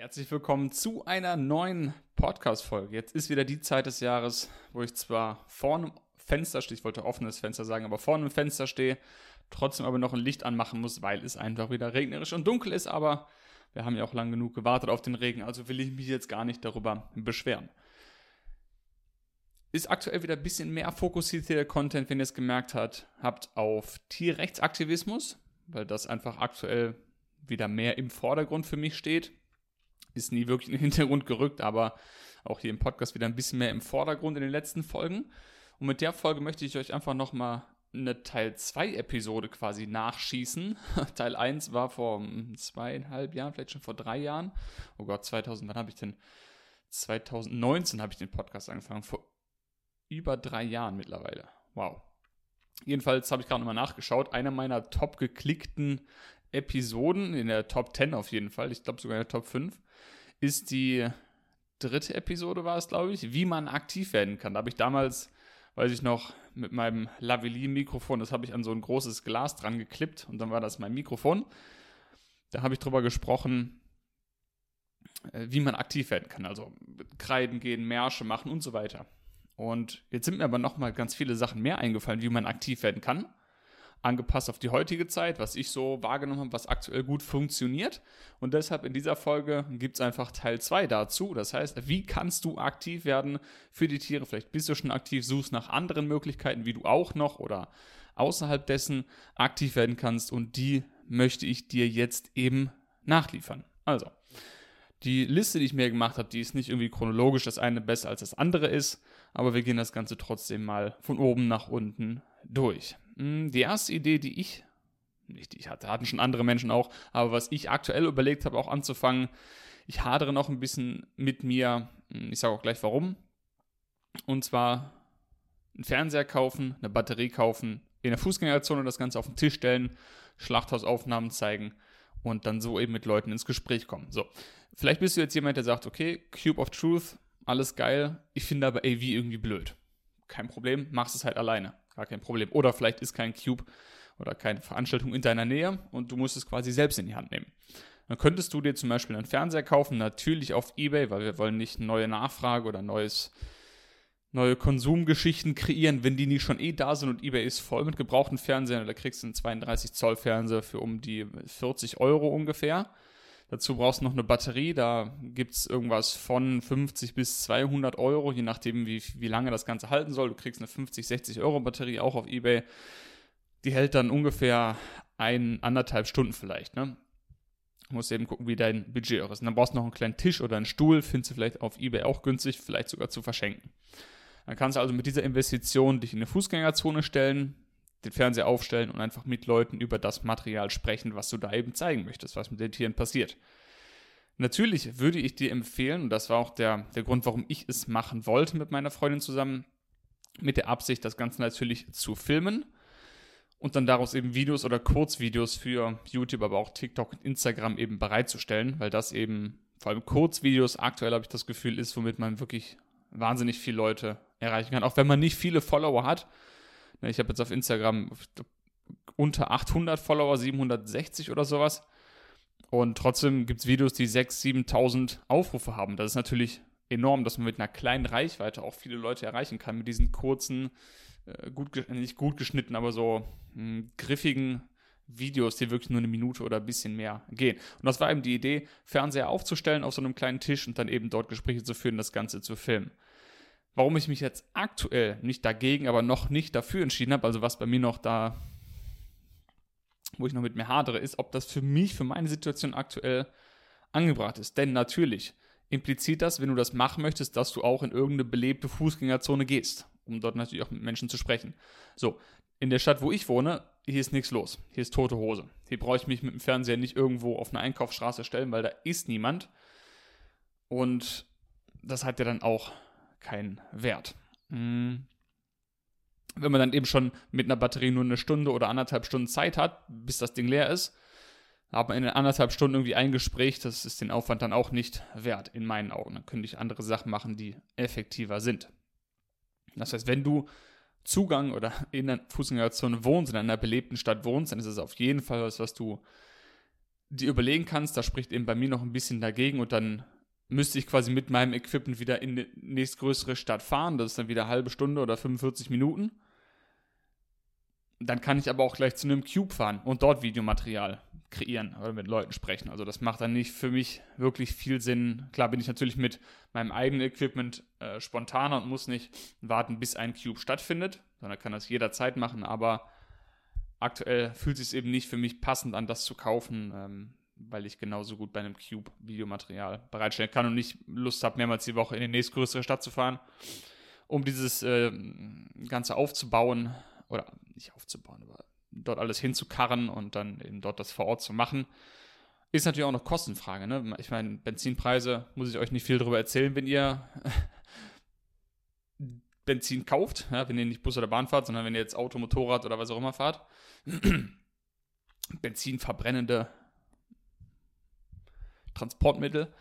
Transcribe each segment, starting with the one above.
Herzlich willkommen zu einer neuen Podcast-Folge. Jetzt ist wieder die Zeit des Jahres, wo ich zwar vor einem Fenster stehe, ich wollte offenes Fenster sagen, aber vor einem Fenster stehe, trotzdem aber noch ein Licht anmachen muss, weil es einfach wieder regnerisch und dunkel ist, aber wir haben ja auch lang genug gewartet auf den Regen, also will ich mich jetzt gar nicht darüber beschweren. Ist aktuell wieder ein bisschen mehr fokussiert der Content, wenn ihr es gemerkt habt, habt auf Tierrechtsaktivismus, weil das einfach aktuell wieder mehr im Vordergrund für mich steht. Ist nie wirklich in den Hintergrund gerückt, aber auch hier im Podcast wieder ein bisschen mehr im Vordergrund in den letzten Folgen. Und mit der Folge möchte ich euch einfach nochmal eine Teil 2 Episode quasi nachschießen. Teil 1 war vor zweieinhalb Jahren, vielleicht schon vor drei Jahren. Oh Gott, 2000, wann habe ich denn? 2019 habe ich den Podcast angefangen. Vor über drei Jahren mittlerweile. Wow. Jedenfalls habe ich gerade nochmal nachgeschaut. Einer meiner top geklickten Episoden, in der Top 10 auf jeden Fall, ich glaube sogar in der Top 5, ist die dritte Episode, war es, glaube ich, wie man aktiv werden kann. Da habe ich damals, weiß ich noch, mit meinem Lavalier-Mikrofon, das habe ich an so ein großes Glas dran geklippt und dann war das mein Mikrofon. Da habe ich drüber gesprochen, äh, wie man aktiv werden kann. Also Kreiden gehen, Märsche machen und so weiter. Und jetzt sind mir aber nochmal ganz viele Sachen mehr eingefallen, wie man aktiv werden kann. Angepasst auf die heutige Zeit, was ich so wahrgenommen habe, was aktuell gut funktioniert. Und deshalb in dieser Folge gibt es einfach Teil 2 dazu. Das heißt, wie kannst du aktiv werden für die Tiere? Vielleicht bist du schon aktiv, suchst nach anderen Möglichkeiten, wie du auch noch oder außerhalb dessen aktiv werden kannst. Und die möchte ich dir jetzt eben nachliefern. Also, die Liste, die ich mir gemacht habe, die ist nicht irgendwie chronologisch, das eine besser als das andere ist aber wir gehen das Ganze trotzdem mal von oben nach unten durch. Hm, die erste Idee, die ich, nicht die ich hatte, hatten schon andere Menschen auch, aber was ich aktuell überlegt habe, auch anzufangen, ich hadere noch ein bisschen mit mir, hm, ich sage auch gleich warum, und zwar einen Fernseher kaufen, eine Batterie kaufen, in der Fußgängerzone das Ganze auf den Tisch stellen, Schlachthausaufnahmen zeigen und dann so eben mit Leuten ins Gespräch kommen. So, vielleicht bist du jetzt jemand, der sagt, okay, Cube of Truth, alles geil. Ich finde aber AV irgendwie blöd. Kein Problem, machst es halt alleine. Gar kein Problem. Oder vielleicht ist kein Cube oder keine Veranstaltung in deiner Nähe und du musst es quasi selbst in die Hand nehmen. Dann könntest du dir zum Beispiel einen Fernseher kaufen, natürlich auf Ebay, weil wir wollen nicht neue Nachfrage oder neues, neue Konsumgeschichten kreieren, wenn die nicht schon eh da sind und Ebay ist voll mit gebrauchten Fernsehern. Da kriegst du einen 32 Zoll Fernseher für um die 40 Euro ungefähr. Dazu brauchst du noch eine Batterie, da gibt es irgendwas von 50 bis 200 Euro, je nachdem, wie, wie lange das Ganze halten soll. Du kriegst eine 50, 60 Euro Batterie auch auf Ebay. Die hält dann ungefähr ein, anderthalb Stunden vielleicht. Ne? Musst eben gucken, wie dein Budget auch ist. Und dann brauchst du noch einen kleinen Tisch oder einen Stuhl, findest du vielleicht auf Ebay auch günstig, vielleicht sogar zu verschenken. Dann kannst du also mit dieser Investition dich in eine Fußgängerzone stellen, den Fernseher aufstellen und einfach mit Leuten über das Material sprechen, was du da eben zeigen möchtest, was mit den Tieren passiert. Natürlich würde ich dir empfehlen, und das war auch der, der Grund, warum ich es machen wollte mit meiner Freundin zusammen, mit der Absicht, das Ganze natürlich zu filmen und dann daraus eben Videos oder Kurzvideos für YouTube, aber auch TikTok und Instagram eben bereitzustellen, weil das eben vor allem Kurzvideos aktuell habe ich das Gefühl ist, womit man wirklich wahnsinnig viele Leute erreichen kann, auch wenn man nicht viele Follower hat ich habe jetzt auf Instagram unter 800 Follower, 760 oder sowas. Und trotzdem gibt es Videos, die 6.000, 7.000 Aufrufe haben. Das ist natürlich enorm, dass man mit einer kleinen Reichweite auch viele Leute erreichen kann, mit diesen kurzen, äh, gut, nicht gut geschnitten, aber so hm, griffigen Videos, die wirklich nur eine Minute oder ein bisschen mehr gehen. Und das war eben die Idee, Fernseher aufzustellen auf so einem kleinen Tisch und dann eben dort Gespräche zu führen, das Ganze zu filmen. Warum ich mich jetzt aktuell nicht dagegen, aber noch nicht dafür entschieden habe, also was bei mir noch da, wo ich noch mit mir hadere, ist, ob das für mich, für meine Situation aktuell angebracht ist. Denn natürlich impliziert das, wenn du das machen möchtest, dass du auch in irgendeine belebte Fußgängerzone gehst, um dort natürlich auch mit Menschen zu sprechen. So, in der Stadt, wo ich wohne, hier ist nichts los. Hier ist tote Hose. Hier brauche ich mich mit dem Fernseher nicht irgendwo auf eine Einkaufsstraße stellen, weil da ist niemand. Und das hat ja dann auch keinen Wert. Mhm. Wenn man dann eben schon mit einer Batterie nur eine Stunde oder anderthalb Stunden Zeit hat, bis das Ding leer ist, hat man in anderthalb Stunden irgendwie ein Gespräch, das ist den Aufwand dann auch nicht wert, in meinen Augen. Dann könnte ich andere Sachen machen, die effektiver sind. Das heißt, wenn du Zugang oder in der Fußgängerzone wohnst, in einer belebten Stadt wohnst, dann ist es auf jeden Fall was, was du dir überlegen kannst, da spricht eben bei mir noch ein bisschen dagegen und dann müsste ich quasi mit meinem Equipment wieder in die nächstgrößere Stadt fahren. Das ist dann wieder eine halbe Stunde oder 45 Minuten. Dann kann ich aber auch gleich zu einem Cube fahren und dort Videomaterial kreieren oder mit Leuten sprechen. Also das macht dann nicht für mich wirklich viel Sinn. Klar bin ich natürlich mit meinem eigenen Equipment äh, spontaner und muss nicht warten, bis ein Cube stattfindet, sondern kann das jederzeit machen. Aber aktuell fühlt es sich eben nicht für mich passend an, das zu kaufen. Ähm, weil ich genauso gut bei einem Cube Videomaterial bereitstellen kann und nicht Lust habe, mehrmals die Woche in die nächstgrößere Stadt zu fahren, um dieses äh, Ganze aufzubauen oder nicht aufzubauen, aber dort alles hinzukarren und dann eben dort das vor Ort zu machen. Ist natürlich auch noch Kostenfrage. Ne? Ich meine, Benzinpreise muss ich euch nicht viel darüber erzählen, wenn ihr Benzin kauft, ja, wenn ihr nicht Bus oder Bahn fahrt, sondern wenn ihr jetzt Auto, Motorrad oder was auch immer fahrt. Benzinverbrennende Transportmittel,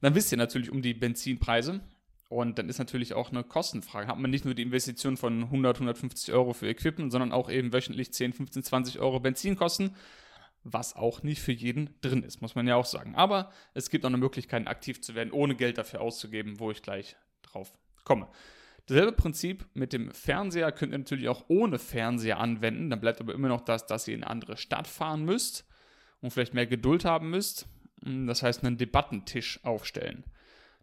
dann wisst ihr natürlich um die Benzinpreise. Und dann ist natürlich auch eine Kostenfrage. Hat man nicht nur die Investition von 100, 150 Euro für Equipment, sondern auch eben wöchentlich 10, 15, 20 Euro Benzinkosten, was auch nicht für jeden drin ist, muss man ja auch sagen. Aber es gibt auch eine Möglichkeit, aktiv zu werden, ohne Geld dafür auszugeben, wo ich gleich drauf komme. Dasselbe Prinzip mit dem Fernseher könnt ihr natürlich auch ohne Fernseher anwenden. Dann bleibt aber immer noch das, dass ihr in eine andere Stadt fahren müsst und vielleicht mehr Geduld haben müsst. Hm, das heißt, einen Debattentisch aufstellen.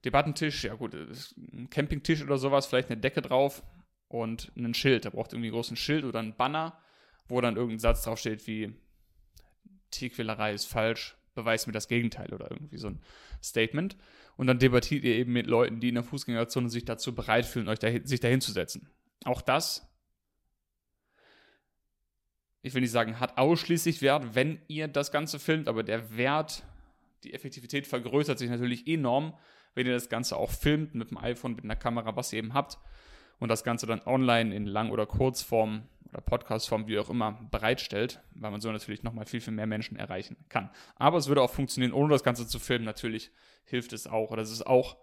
Debattentisch, ja gut, ein Campingtisch oder sowas, vielleicht eine Decke drauf und ein Schild. Da braucht irgendwie einen großen Schild oder einen Banner, wo dann irgendein Satz draufsteht wie Tierquälerei ist falsch, beweist mir das Gegenteil oder irgendwie so ein Statement. Und dann debattiert ihr eben mit Leuten, die in der Fußgängerzone sich dazu bereit fühlen, euch dahin, sich dahin zu setzen. Auch das, ich will nicht sagen, hat ausschließlich Wert, wenn ihr das Ganze filmt, aber der Wert die Effektivität vergrößert sich natürlich enorm, wenn ihr das Ganze auch filmt mit dem iPhone, mit einer Kamera, was ihr eben habt und das Ganze dann online in Lang- oder Kurzform oder Podcastform, wie auch immer, bereitstellt, weil man so natürlich nochmal viel, viel mehr Menschen erreichen kann. Aber es würde auch funktionieren, ohne das Ganze zu filmen. Natürlich hilft es auch. Oder es ist auch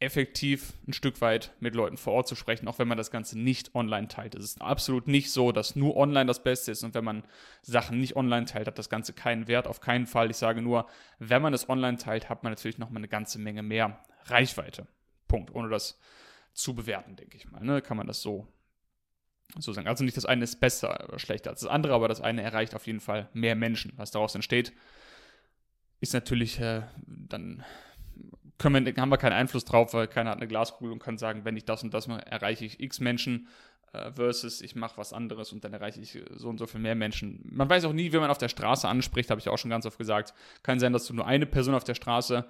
effektiv ein Stück weit mit Leuten vor Ort zu sprechen, auch wenn man das Ganze nicht online teilt. Es ist absolut nicht so, dass nur online das Beste ist und wenn man Sachen nicht online teilt, hat das Ganze keinen Wert, auf keinen Fall. Ich sage nur, wenn man es online teilt, hat man natürlich nochmal eine ganze Menge mehr Reichweite. Punkt. Ohne das zu bewerten, denke ich mal. Ne? Kann man das so, so sagen. Also nicht das eine ist besser oder schlechter als das andere, aber das eine erreicht auf jeden Fall mehr Menschen. Was daraus entsteht, ist natürlich äh, dann können wir, haben wir keinen Einfluss drauf, weil keiner hat eine Glaskugel und kann sagen, wenn ich das und das mache, erreiche ich x Menschen äh, versus ich mache was anderes und dann erreiche ich so und so viel mehr Menschen. Man weiß auch nie, wie man auf der Straße anspricht, habe ich auch schon ganz oft gesagt. Kann sein, dass du nur eine Person auf der Straße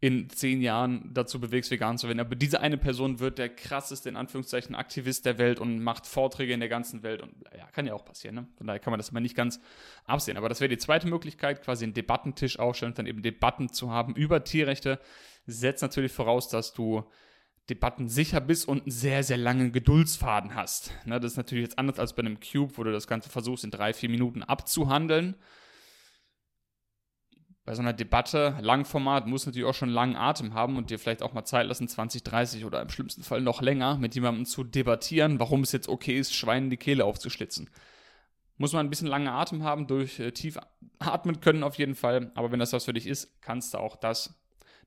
in zehn Jahren dazu bewegst, vegan zu werden. Aber diese eine Person wird der krasseste, in Anführungszeichen, Aktivist der Welt und macht Vorträge in der ganzen Welt. Und ja, kann ja auch passieren. Ne? Von daher kann man das immer nicht ganz absehen. Aber das wäre die zweite Möglichkeit, quasi einen Debattentisch aufstellen und dann eben Debatten zu haben über Tierrechte. Setzt natürlich voraus, dass du Debatten sicher bist und einen sehr, sehr langen Geduldsfaden hast. Ne, das ist natürlich jetzt anders als bei einem Cube, wo du das Ganze versuchst, in drei, vier Minuten abzuhandeln bei so einer Debatte, Langformat, muss natürlich auch schon langen Atem haben und dir vielleicht auch mal Zeit lassen, 20, 30 oder im schlimmsten Fall noch länger mit jemandem zu debattieren, warum es jetzt okay ist, Schweinen die Kehle aufzuschlitzen. Muss man ein bisschen langen Atem haben, durch äh, tief atmen können auf jeden Fall, aber wenn das was für dich ist, kannst du auch das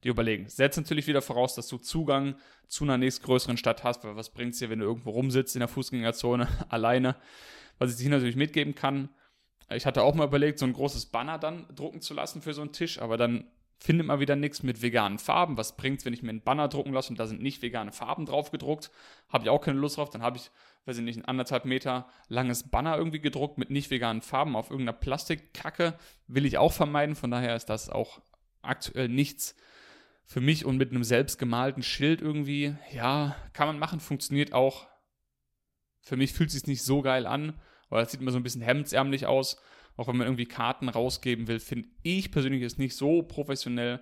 dir überlegen. Setzt natürlich wieder voraus, dass du Zugang zu einer nächstgrößeren Stadt hast, weil was bringt es dir, wenn du irgendwo rumsitzt in der Fußgängerzone alleine, was ich dir natürlich mitgeben kann, ich hatte auch mal überlegt, so ein großes Banner dann drucken zu lassen für so einen Tisch, aber dann findet man wieder nichts mit veganen Farben. Was bringt es, wenn ich mir einen Banner drucken lasse und da sind nicht vegane Farben drauf gedruckt? Habe ich auch keine Lust drauf. Dann habe ich, weiß ich nicht, ein anderthalb Meter langes Banner irgendwie gedruckt mit nicht veganen Farben auf irgendeiner Plastikkacke. Will ich auch vermeiden. Von daher ist das auch aktuell nichts für mich und mit einem selbst gemalten Schild irgendwie. Ja, kann man machen, funktioniert auch. Für mich fühlt es sich nicht so geil an weil das sieht immer so ein bisschen hemdsärmlich aus. Auch wenn man irgendwie Karten rausgeben will, finde ich persönlich es nicht so professionell,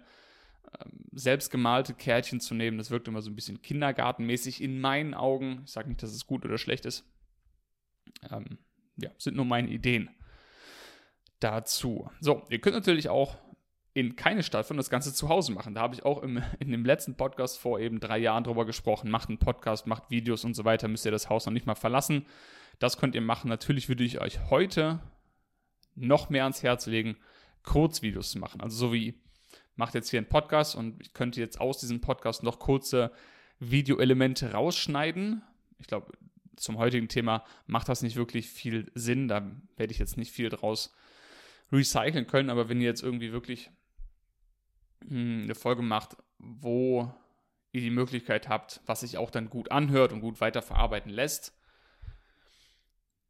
ähm, selbstgemalte Kärtchen zu nehmen. Das wirkt immer so ein bisschen kindergartenmäßig in meinen Augen. Ich sage nicht, dass es gut oder schlecht ist. Ähm, ja, sind nur meine Ideen dazu. So, ihr könnt natürlich auch in keine Stadt von das Ganze zu Hause machen. Da habe ich auch im, in dem letzten Podcast vor eben drei Jahren drüber gesprochen. Macht einen Podcast, macht Videos und so weiter, müsst ihr das Haus noch nicht mal verlassen. Das könnt ihr machen. Natürlich würde ich euch heute noch mehr ans Herz legen. Kurzvideos zu machen. Also so wie macht jetzt hier einen Podcast und ich könnte jetzt aus diesem Podcast noch kurze Videoelemente rausschneiden. Ich glaube, zum heutigen Thema macht das nicht wirklich viel Sinn. Da werde ich jetzt nicht viel draus recyceln können. Aber wenn ihr jetzt irgendwie wirklich eine Folge macht, wo ihr die Möglichkeit habt, was sich auch dann gut anhört und gut weiterverarbeiten lässt,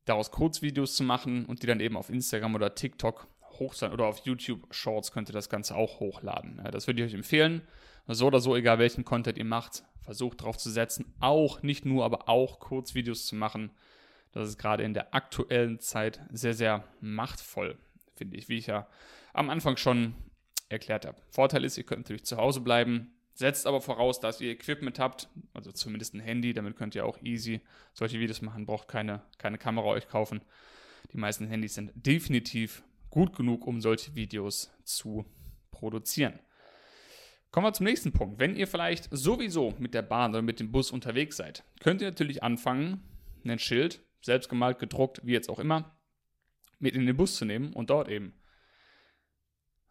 daraus Kurzvideos zu machen und die dann eben auf Instagram oder TikTok hoch sein oder auf YouTube Shorts könnt ihr das Ganze auch hochladen. das würde ich euch empfehlen. So oder so, egal welchen Content ihr macht, versucht darauf zu setzen, auch nicht nur, aber auch Kurzvideos zu machen. Das ist gerade in der aktuellen Zeit sehr, sehr machtvoll, finde ich, wie ich ja am Anfang schon erklärt habe. Vorteil ist, ihr könnt natürlich zu Hause bleiben, setzt aber voraus, dass ihr Equipment habt, also zumindest ein Handy, damit könnt ihr auch easy solche Videos machen, braucht keine, keine Kamera euch kaufen. Die meisten Handys sind definitiv gut genug, um solche Videos zu produzieren. Kommen wir zum nächsten Punkt. Wenn ihr vielleicht sowieso mit der Bahn oder mit dem Bus unterwegs seid, könnt ihr natürlich anfangen, ein Schild, selbst gemalt, gedruckt, wie jetzt auch immer, mit in den Bus zu nehmen und dort eben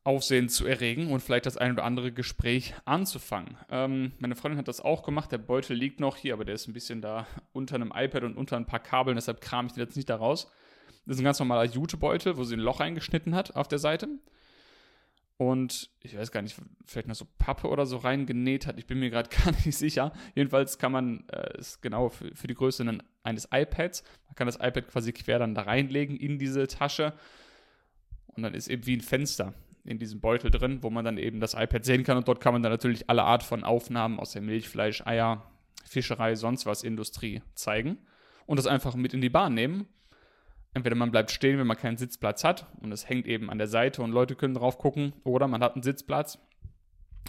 Aufsehen zu erregen und vielleicht das ein oder andere Gespräch anzufangen. Ähm, meine Freundin hat das auch gemacht. Der Beutel liegt noch hier, aber der ist ein bisschen da unter einem iPad und unter ein paar Kabeln, deshalb kram ich den jetzt nicht da raus. Das ist ein ganz normaler Jutebeutel, wo sie ein Loch eingeschnitten hat auf der Seite und ich weiß gar nicht, vielleicht noch so Pappe oder so reingenäht hat. Ich bin mir gerade gar nicht sicher. Jedenfalls kann man äh, es genau für, für die Größe eines iPads, man kann das iPad quasi quer dann da reinlegen in diese Tasche und dann ist eben wie ein Fenster in diesem Beutel drin, wo man dann eben das iPad sehen kann und dort kann man dann natürlich alle Art von Aufnahmen aus der Milch, Fleisch, Eier, Fischerei, sonst was Industrie zeigen und das einfach mit in die Bahn nehmen Entweder man bleibt stehen, wenn man keinen Sitzplatz hat und es hängt eben an der Seite und Leute können drauf gucken, oder man hat einen Sitzplatz.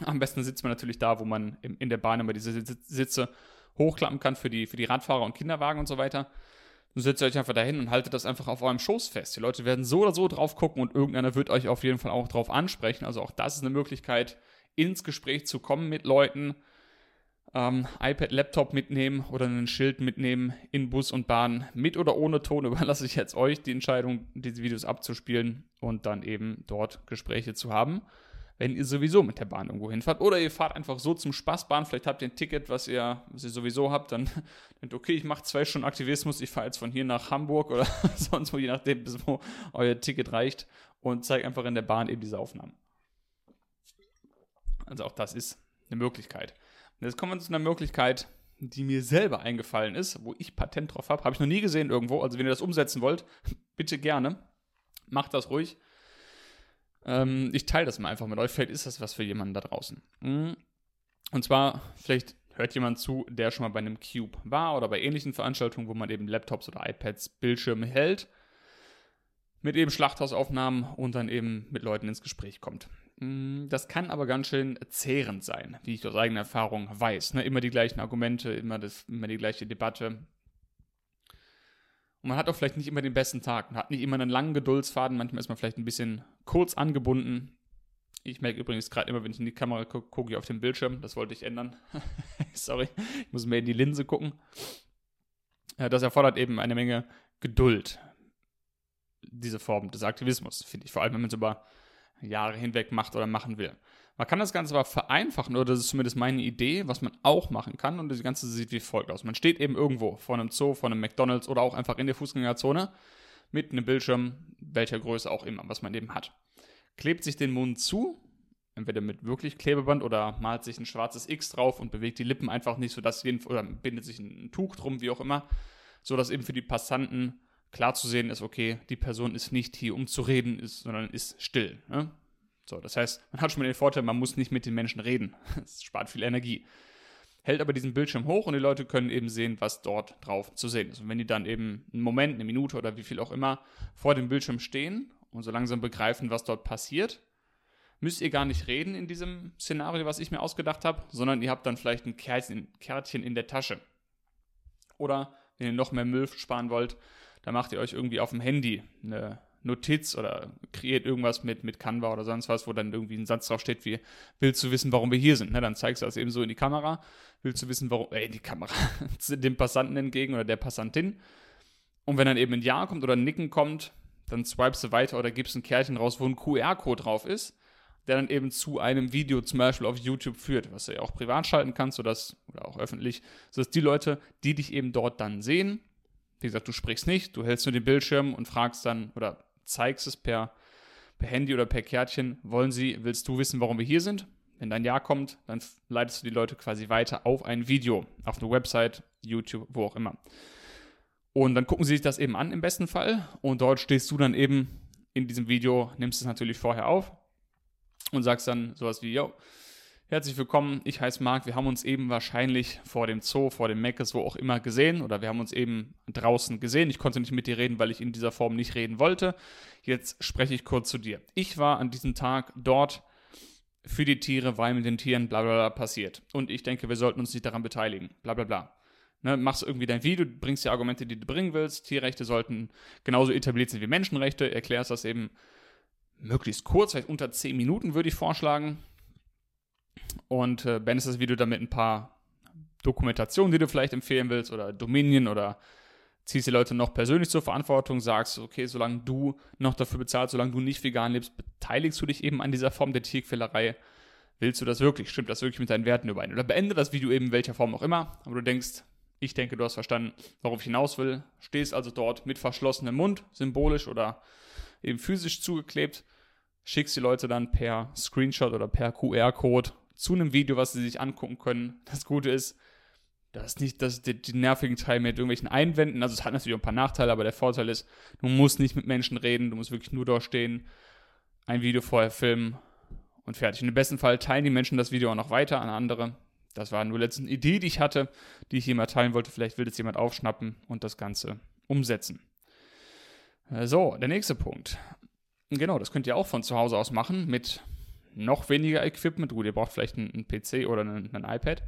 Am besten sitzt man natürlich da, wo man in der Bahn immer diese Sitze hochklappen kann für die, für die Radfahrer und Kinderwagen und so weiter. Dann setzt euch einfach dahin und haltet das einfach auf eurem Schoß fest. Die Leute werden so oder so drauf gucken und irgendeiner wird euch auf jeden Fall auch drauf ansprechen. Also auch das ist eine Möglichkeit, ins Gespräch zu kommen mit Leuten ähm, iPad, Laptop mitnehmen oder ein Schild mitnehmen in Bus und Bahn. Mit oder ohne Ton überlasse ich jetzt euch die Entscheidung, diese Videos abzuspielen und dann eben dort Gespräche zu haben, wenn ihr sowieso mit der Bahn irgendwo hinfahrt. Oder ihr fahrt einfach so zum Spaßbahn, vielleicht habt ihr ein Ticket, was ihr, was ihr sowieso habt, dann denkt, okay, ich mache zwei Stunden Aktivismus, ich fahre jetzt von hier nach Hamburg oder sonst wo, je nachdem, bis wo euer Ticket reicht und zeige einfach in der Bahn eben diese Aufnahmen. Also auch das ist eine Möglichkeit. Und jetzt kommen wir zu einer Möglichkeit, die mir selber eingefallen ist, wo ich Patent drauf habe. Habe ich noch nie gesehen irgendwo. Also wenn ihr das umsetzen wollt, bitte gerne. Macht das ruhig. Ähm, ich teile das mal einfach mit euch. Vielleicht ist das was für jemanden da draußen. Mhm. Und zwar, vielleicht hört jemand zu, der schon mal bei einem Cube war oder bei ähnlichen Veranstaltungen, wo man eben Laptops oder iPads, Bildschirme hält, mit eben Schlachthausaufnahmen und dann eben mit Leuten ins Gespräch kommt. Mm, das kann aber ganz schön zehrend sein, wie ich aus eigener Erfahrung weiß. Ne? Immer die gleichen Argumente, immer, das, immer die gleiche Debatte. Und man hat auch vielleicht nicht immer den besten Tag. Man hat nicht immer einen langen Geduldsfaden. Manchmal ist man vielleicht ein bisschen kurz angebunden. Ich merke übrigens gerade immer, wenn ich in die Kamera gucke, gucke ich auf den Bildschirm. Das wollte ich ändern. Sorry, ich muss mehr in die Linse gucken. Das erfordert eben eine Menge Geduld. Diese Form des Aktivismus, finde ich. Vor allem, wenn man so über Jahre hinweg macht oder machen will. Man kann das Ganze aber vereinfachen, oder das ist zumindest meine Idee, was man auch machen kann. Und das Ganze sieht wie folgt aus. Man steht eben irgendwo vor einem Zoo, vor einem McDonalds oder auch einfach in der Fußgängerzone mit einem Bildschirm, welcher Größe auch immer, was man eben hat. Klebt sich den Mund zu, entweder mit wirklich Klebeband oder malt sich ein schwarzes X drauf und bewegt die Lippen einfach nicht, sodass jeden, oder bindet sich ein Tuch drum, wie auch immer, sodass eben für die Passanten klar zu sehen ist, okay, die Person ist nicht hier, um zu reden, ist, sondern ist still. Ne? So, das heißt, man hat schon mal den Vorteil, man muss nicht mit den Menschen reden. Das spart viel Energie. Hält aber diesen Bildschirm hoch und die Leute können eben sehen, was dort drauf zu sehen ist. Und wenn die dann eben einen Moment, eine Minute oder wie viel auch immer vor dem Bildschirm stehen und so langsam begreifen, was dort passiert, müsst ihr gar nicht reden in diesem Szenario, was ich mir ausgedacht habe, sondern ihr habt dann vielleicht ein Kärtchen in der Tasche. Oder wenn ihr noch mehr Müll sparen wollt, da macht ihr euch irgendwie auf dem Handy eine Notiz oder kreiert irgendwas mit, mit Canva oder sonst was, wo dann irgendwie ein Satz drauf steht wie, willst du wissen, warum wir hier sind? Ne, dann zeigst du das eben so in die Kamera. Willst du wissen, warum, äh, in die Kamera, dem Passanten entgegen oder der Passantin. Und wenn dann eben ein Ja kommt oder ein Nicken kommt, dann swipest du weiter oder gibst ein Kärtchen raus, wo ein QR-Code drauf ist, der dann eben zu einem Video zum Beispiel auf YouTube führt, was du ja auch privat schalten kannst das, oder auch öffentlich, sodass die Leute, die dich eben dort dann sehen, wie gesagt, du sprichst nicht, du hältst nur den Bildschirm und fragst dann oder zeigst es per, per Handy oder per Kärtchen, wollen sie, willst du wissen, warum wir hier sind? Wenn dein Ja kommt, dann leitest du die Leute quasi weiter auf ein Video, auf eine Website, YouTube, wo auch immer. Und dann gucken sie sich das eben an im besten Fall und dort stehst du dann eben in diesem Video, nimmst es natürlich vorher auf und sagst dann sowas wie, yo, herzlich willkommen, ich heiße Marc, wir haben uns eben wahrscheinlich vor dem Zoo, vor dem Meckes, wo auch immer gesehen oder wir haben uns eben draußen gesehen. Ich konnte nicht mit dir reden, weil ich in dieser Form nicht reden wollte. Jetzt spreche ich kurz zu dir. Ich war an diesem Tag dort für die Tiere, weil mit den Tieren bla bla bla passiert. Und ich denke, wir sollten uns nicht daran beteiligen. Bla bla bla. Ne, machst irgendwie dein Video, bringst die Argumente, die du bringen willst. Tierrechte sollten genauso etabliert sein wie Menschenrechte. Erklärst das eben möglichst kurz, vielleicht unter 10 Minuten würde ich vorschlagen. Und äh, beendest das Video damit ein paar Dokumentationen, die du vielleicht empfehlen willst oder Dominion oder ziehst die Leute noch persönlich zur Verantwortung, sagst, okay, solange du noch dafür bezahlst, solange du nicht vegan lebst, beteiligst du dich eben an dieser Form der Tierquälerei. Willst du das wirklich? Stimmt das wirklich mit deinen Werten überein? Oder beende das Video eben in welcher Form auch immer, aber du denkst, ich denke, du hast verstanden, worauf ich hinaus will. Stehst also dort mit verschlossenem Mund, symbolisch oder eben physisch zugeklebt, schickst die Leute dann per Screenshot oder per QR-Code zu einem Video, was sie sich angucken können. Das Gute ist, das ist nicht das, die, die nervigen Teile mit irgendwelchen Einwänden. Also es hat natürlich auch ein paar Nachteile, aber der Vorteil ist, du musst nicht mit Menschen reden, du musst wirklich nur dort stehen, ein Video vorher filmen und fertig. Und im besten Fall teilen die Menschen das Video auch noch weiter an andere. Das war nur letztens eine Idee, die ich hatte, die ich mal teilen wollte. Vielleicht will das jemand aufschnappen und das Ganze umsetzen. Äh, so, der nächste Punkt. Genau, das könnt ihr auch von zu Hause aus machen mit noch weniger Equipment. Gut, ihr braucht vielleicht einen, PC oder einen, einen iPad.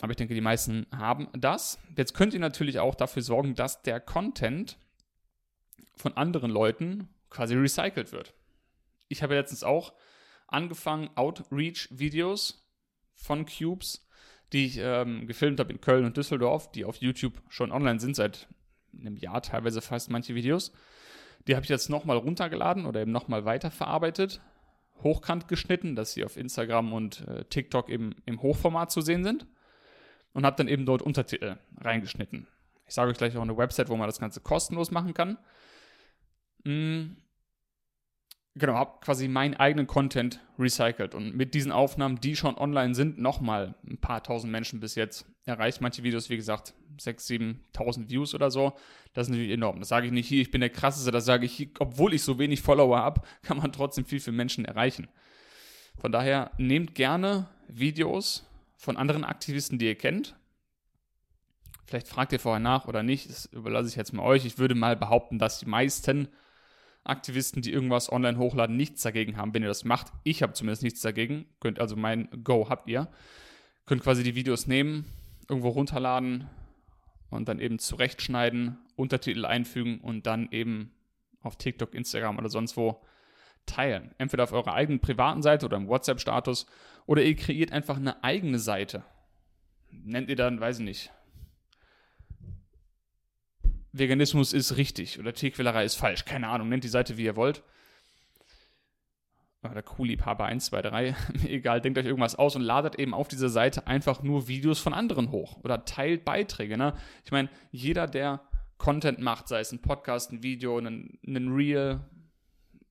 Aber ich denke, die meisten haben das. Jetzt könnt ihr natürlich auch dafür sorgen, dass der Content von anderen Leuten quasi recycelt wird. Ich habe letztens auch angefangen, Outreach-Videos von Cubes, die ich ähm, gefilmt habe in Köln und Düsseldorf, die auf YouTube schon online sind, seit einem Jahr teilweise fast manche Videos. Die habe ich jetzt nochmal runtergeladen oder eben nochmal weiterverarbeitet, hochkant geschnitten, dass sie auf Instagram und äh, TikTok eben im Hochformat zu sehen sind. Und habe dann eben dort Untertitel reingeschnitten. Ich sage euch gleich auch eine Website, wo man das Ganze kostenlos machen kann. Mm, genau, habe quasi meinen eigenen Content recycelt und mit diesen Aufnahmen, die schon online sind, nochmal ein paar tausend Menschen bis jetzt erreicht. Manche Videos, wie gesagt, 6.000, 7.000 Views oder so. Das ist natürlich enorm. Das sage ich nicht hier, ich bin der Krasseste, das sage ich hier, obwohl ich so wenig Follower habe, kann man trotzdem viel für Menschen erreichen. Von daher nehmt gerne Videos von anderen Aktivisten, die ihr kennt. Vielleicht fragt ihr vorher nach oder nicht, das überlasse ich jetzt mal euch. Ich würde mal behaupten, dass die meisten Aktivisten, die irgendwas online hochladen, nichts dagegen haben, wenn ihr das macht. Ich habe zumindest nichts dagegen. Könnt also mein Go habt ihr. Könnt quasi die Videos nehmen, irgendwo runterladen und dann eben zurechtschneiden, Untertitel einfügen und dann eben auf TikTok, Instagram oder sonst wo teilen. Entweder auf eurer eigenen privaten Seite oder im WhatsApp-Status oder ihr kreiert einfach eine eigene Seite. Nennt ihr dann, weiß ich nicht, Veganismus ist richtig oder Tierquälerei ist falsch. Keine Ahnung, nennt die Seite wie ihr wollt. Oder Kuhliebhaber 1, 2, 3, egal, denkt euch irgendwas aus und ladet eben auf dieser Seite einfach nur Videos von anderen hoch oder teilt Beiträge. Ne? Ich meine, jeder, der Content macht, sei es ein Podcast, ein Video, ein, ein Reel,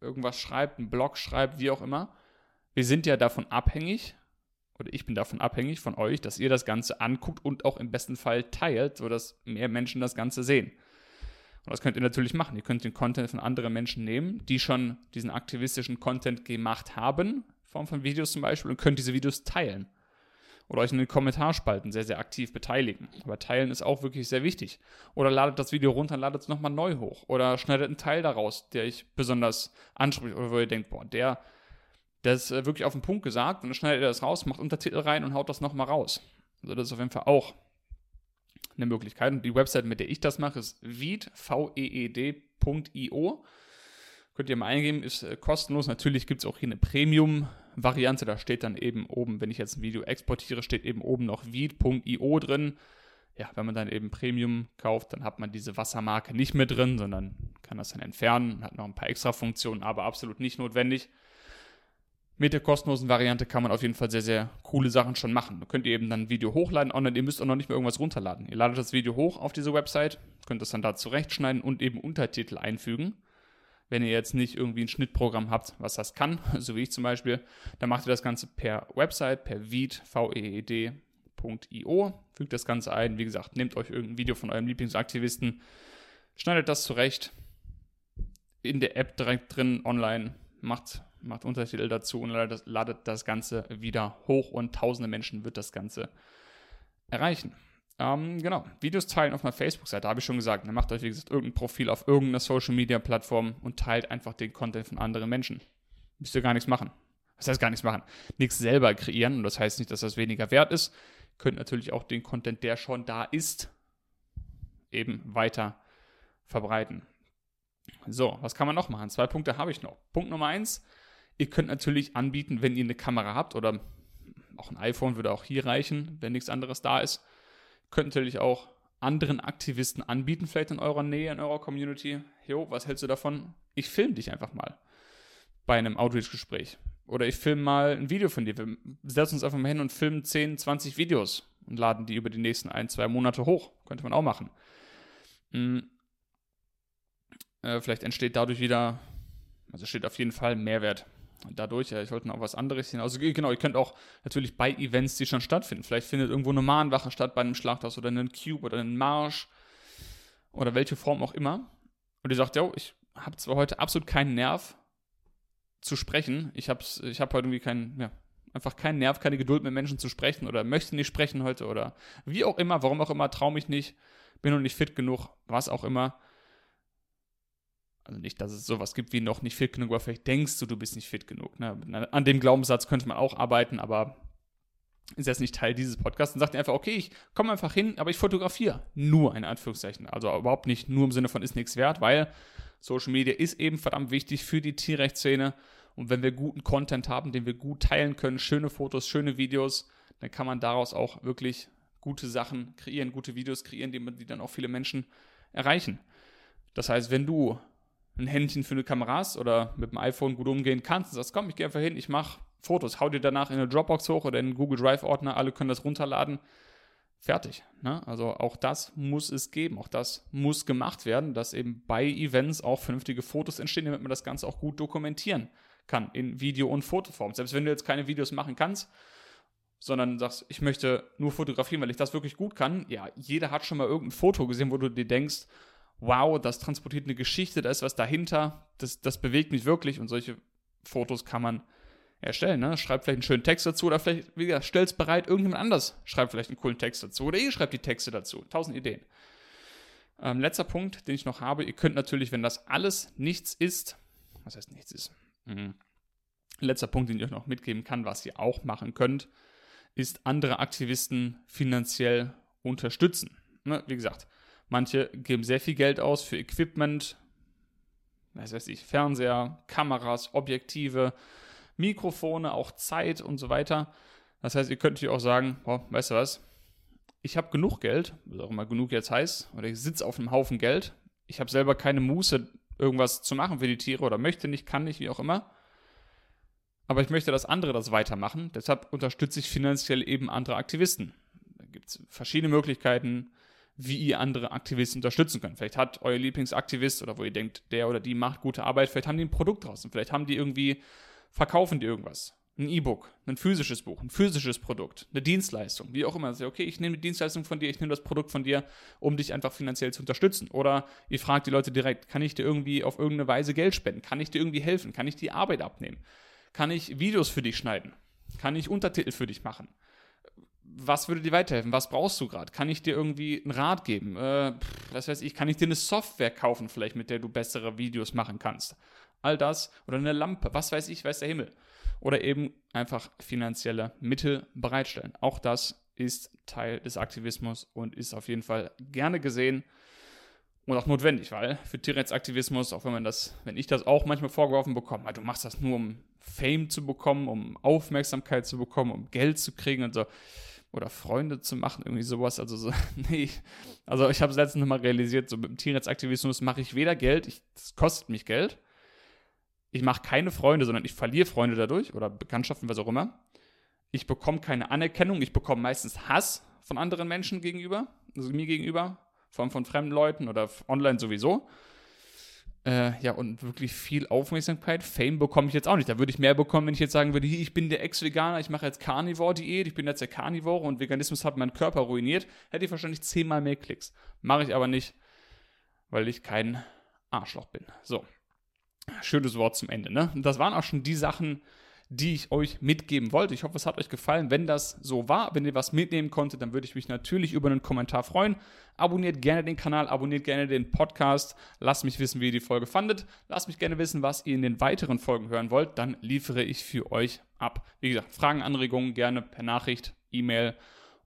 irgendwas schreibt, ein Blog schreibt, wie auch immer, wir sind ja davon abhängig, oder ich bin davon abhängig von euch, dass ihr das Ganze anguckt und auch im besten Fall teilt, sodass mehr Menschen das Ganze sehen. Und das könnt ihr natürlich machen. Ihr könnt den Content von anderen Menschen nehmen, die schon diesen aktivistischen Content gemacht haben, in Form von Videos zum Beispiel, und könnt diese Videos teilen. Oder euch in den Kommentarspalten sehr, sehr aktiv beteiligen. Aber teilen ist auch wirklich sehr wichtig. Oder ladet das Video runter und ladet es nochmal neu hoch. Oder schneidet einen Teil daraus, der euch besonders anspricht. Oder wo ihr denkt, boah, der, der ist äh, wirklich auf den Punkt gesagt. Und dann schneidet ihr das raus, macht Untertitel rein und haut das nochmal raus. Also das ist auf jeden Fall auch eine Möglichkeit. Und die Website, mit der ich das mache, ist veed, V-E-E-D.io. Könnt ihr mal eingeben, ist äh, kostenlos. Natürlich gibt es auch hier eine Premium-Variante. Da steht dann eben oben, wenn ich jetzt ein Video exportiere, steht eben oben noch veed.io drin. ja, wenn man dann eben Premium kauft, dann hat man diese Wassermarke nicht mehr drin, sondern kann das dann entfernen, hat noch ein paar extra Funktionen, aber absolut nicht notwendig. Mit der kostenlosen Variante kann man auf jeden Fall sehr, sehr coole Sachen schon machen. Da könnt ihr eben dann ein Video hochladen online, ihr müsst auch noch nicht mehr irgendwas runterladen. Ihr ladet das Video hoch auf diese Website, könnt es dann da zurechtschneiden und eben Untertitel einfügen. Wenn ihr jetzt nicht irgendwie ein Schnittprogramm habt, was das kann, so wie ich zum Beispiel, dann macht ihr das Ganze per Website, per Veed, V-E-E-D, www.io. Fügt das Ganze ein. Wie gesagt, nehmt euch irgendein Video von eurem Lieblingsaktivisten, schneidet das zurecht in der App direkt drin online, macht, macht Untertitel dazu und ladet, ladet das Ganze wieder hoch und tausende Menschen wird das Ganze erreichen. Ähm, genau, Videos teilen auf meiner Facebook-Seite, habe ich schon gesagt. Dann macht euch, wie gesagt, irgendein Profil auf irgendeiner Social-Media-Plattform und teilt einfach den Content von anderen Menschen. Müsst ihr gar nichts machen. Das heißt gar nichts machen. Nichts selber kreieren und das heißt nicht, dass das weniger wert ist könnt natürlich auch den Content, der schon da ist, eben weiter verbreiten. So, was kann man noch machen? Zwei Punkte habe ich noch. Punkt Nummer eins, ihr könnt natürlich anbieten, wenn ihr eine Kamera habt oder auch ein iPhone würde auch hier reichen, wenn nichts anderes da ist. Könnt natürlich auch anderen Aktivisten anbieten, vielleicht in eurer Nähe, in eurer Community. Jo, was hältst du davon? Ich filme dich einfach mal bei einem Outreach-Gespräch. Oder ich filme mal ein Video von dir. Wir setzen uns einfach mal hin und filmen 10, 20 Videos und laden die über die nächsten ein, zwei Monate hoch. Könnte man auch machen. Hm. Äh, vielleicht entsteht dadurch wieder, also steht auf jeden Fall Mehrwert. Dadurch, ja, ich wollte noch was anderes hin. Also genau, ihr könnt auch natürlich bei Events, die schon stattfinden. Vielleicht findet irgendwo eine Mahnwache statt bei einem Schlachthaus oder einen Cube oder einen Marsch oder welche Form auch immer. Und ihr sagt, ja, ich habe zwar heute absolut keinen Nerv, zu sprechen. Ich habe ich hab heute irgendwie keinen, ja, einfach keinen Nerv, keine Geduld mit Menschen zu sprechen oder möchte nicht sprechen heute oder wie auch immer, warum auch immer, traue mich nicht, bin noch nicht fit genug, was auch immer. Also nicht, dass es sowas gibt wie noch nicht fit genug, aber vielleicht denkst du, du bist nicht fit genug. Ne? An dem Glaubenssatz könnte man auch arbeiten, aber ist jetzt nicht Teil dieses Podcasts und sagt einfach, okay, ich komme einfach hin, aber ich fotografiere. Nur in Anführungszeichen. Also überhaupt nicht nur im Sinne von ist nichts wert, weil Social Media ist eben verdammt wichtig für die Tierrechtsszene. Und wenn wir guten Content haben, den wir gut teilen können, schöne Fotos, schöne Videos, dann kann man daraus auch wirklich gute Sachen kreieren, gute Videos kreieren, die, die dann auch viele Menschen erreichen. Das heißt, wenn du ein Händchen für eine Kamera hast oder mit dem iPhone gut umgehen kannst und sagst, komm, ich gehe einfach hin, ich mache Fotos, hau dir danach in eine Dropbox hoch oder in einen Google Drive-Ordner, alle können das runterladen, fertig. Ne? Also auch das muss es geben, auch das muss gemacht werden, dass eben bei Events auch vernünftige Fotos entstehen, damit man das Ganze auch gut dokumentieren kann in Video- und Fotoform. Selbst wenn du jetzt keine Videos machen kannst, sondern sagst, ich möchte nur fotografieren, weil ich das wirklich gut kann, ja, jeder hat schon mal irgendein Foto gesehen, wo du dir denkst, wow, das transportiert eine Geschichte, da ist was dahinter, das, das bewegt mich wirklich und solche Fotos kann man erstellen. Ne? Schreibt vielleicht einen schönen Text dazu oder vielleicht, wie gesagt, stellt es bereit, irgendjemand anders schreibt vielleicht einen coolen Text dazu oder ihr schreibt die Texte dazu. Tausend Ideen. Ähm, letzter Punkt, den ich noch habe, ihr könnt natürlich, wenn das alles nichts ist, was heißt nichts ist? Mhm. Letzter Punkt, den ich euch noch mitgeben kann, was ihr auch machen könnt, ist andere Aktivisten finanziell unterstützen. Ne? Wie gesagt, manche geben sehr viel Geld aus für Equipment, was weiß ich, Fernseher, Kameras, Objektive, Mikrofone, auch Zeit und so weiter. Das heißt, ihr könnt natürlich auch sagen, boah, weißt du was, ich habe genug Geld, was auch immer genug jetzt heißt, oder ich sitze auf einem Haufen Geld, ich habe selber keine Muße, irgendwas zu machen für die Tiere oder möchte nicht, kann nicht, wie auch immer. Aber ich möchte, dass andere das weitermachen. Deshalb unterstütze ich finanziell eben andere Aktivisten. Da gibt es verschiedene Möglichkeiten, wie ihr andere Aktivisten unterstützen könnt. Vielleicht hat euer Lieblingsaktivist oder wo ihr denkt, der oder die macht gute Arbeit, vielleicht haben die ein Produkt draußen, vielleicht haben die irgendwie verkaufen die irgendwas. Ein E-Book, ein physisches Buch, ein physisches Produkt, eine Dienstleistung, wie auch immer. Also, okay, ich nehme die Dienstleistung von dir, ich nehme das Produkt von dir, um dich einfach finanziell zu unterstützen. Oder ihr fragt die Leute direkt, kann ich dir irgendwie auf irgendeine Weise Geld spenden? Kann ich dir irgendwie helfen? Kann ich die Arbeit abnehmen? Kann ich Videos für dich schneiden? Kann ich Untertitel für dich machen? Was würde dir weiterhelfen? Was brauchst du gerade? Kann ich dir irgendwie einen Rat geben? Äh, was weiß ich, kann ich dir eine Software kaufen, vielleicht, mit der du bessere Videos machen kannst? all das oder eine Lampe, was weiß ich, weiß der Himmel. Oder eben einfach finanzielle Mittel bereitstellen. Auch das ist Teil des Aktivismus und ist auf jeden Fall gerne gesehen und auch notwendig, weil für Tierrechtsaktivismus, auch wenn man das, wenn ich das auch manchmal vorgeworfen bekomme, du machst das nur, um Fame zu bekommen, um Aufmerksamkeit zu bekommen, um Geld zu kriegen und so. Oder Freunde zu machen, irgendwie sowas. Also so, nee. Also ich habe es letztens nochmal realisiert, so mit dem Tierrechtsaktivismus mache ich weder Geld, es kostet mich Geld. Ich mache keine Freunde, sondern ich verliere Freunde dadurch oder Bekanntschaften, was auch immer. Ich bekomme keine Anerkennung, ich bekomme meistens Hass von anderen Menschen gegenüber, also mir gegenüber, vor allem von fremden Leuten oder online sowieso. Äh, ja, und wirklich viel Aufmerksamkeit. Fame bekomme ich jetzt auch nicht. Da würde ich mehr bekommen, wenn ich jetzt sagen würde, ich bin der Ex-Veganer, ich mache jetzt Carnivore-Diät, ich bin jetzt der Carnivore und Veganismus hat meinen Körper ruiniert. Hätte ich wahrscheinlich zehnmal mehr Klicks. Mache ich aber nicht, weil ich kein Arschloch bin. So. Schönes Wort zum Ende, ne? Und das waren auch schon die Sachen, die ich euch mitgeben wollte. Ich hoffe, es hat euch gefallen. Wenn das so war, wenn ihr was mitnehmen konntet, dann würde ich mich natürlich über einen Kommentar freuen. Abonniert gerne den Kanal, abonniert gerne den Podcast. Lasst mich wissen, wie ihr die Folge fandet. Lasst mich gerne wissen, was ihr in den weiteren Folgen hören wollt. Dann liefere ich für euch ab. Wie gesagt, Fragen, Anregungen gerne per Nachricht, E-Mail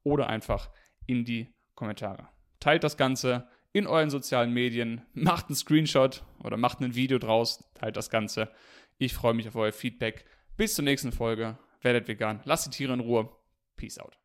oder einfach in die Kommentare. Teilt das Ganze in euren sozialen Medien, macht einen Screenshot oder macht ein Video draus, teilt das Ganze. Ich freue mich auf euer Feedback. Bis zur nächsten Folge. Werdet vegan. Lasst die Tiere in Ruhe. Peace out.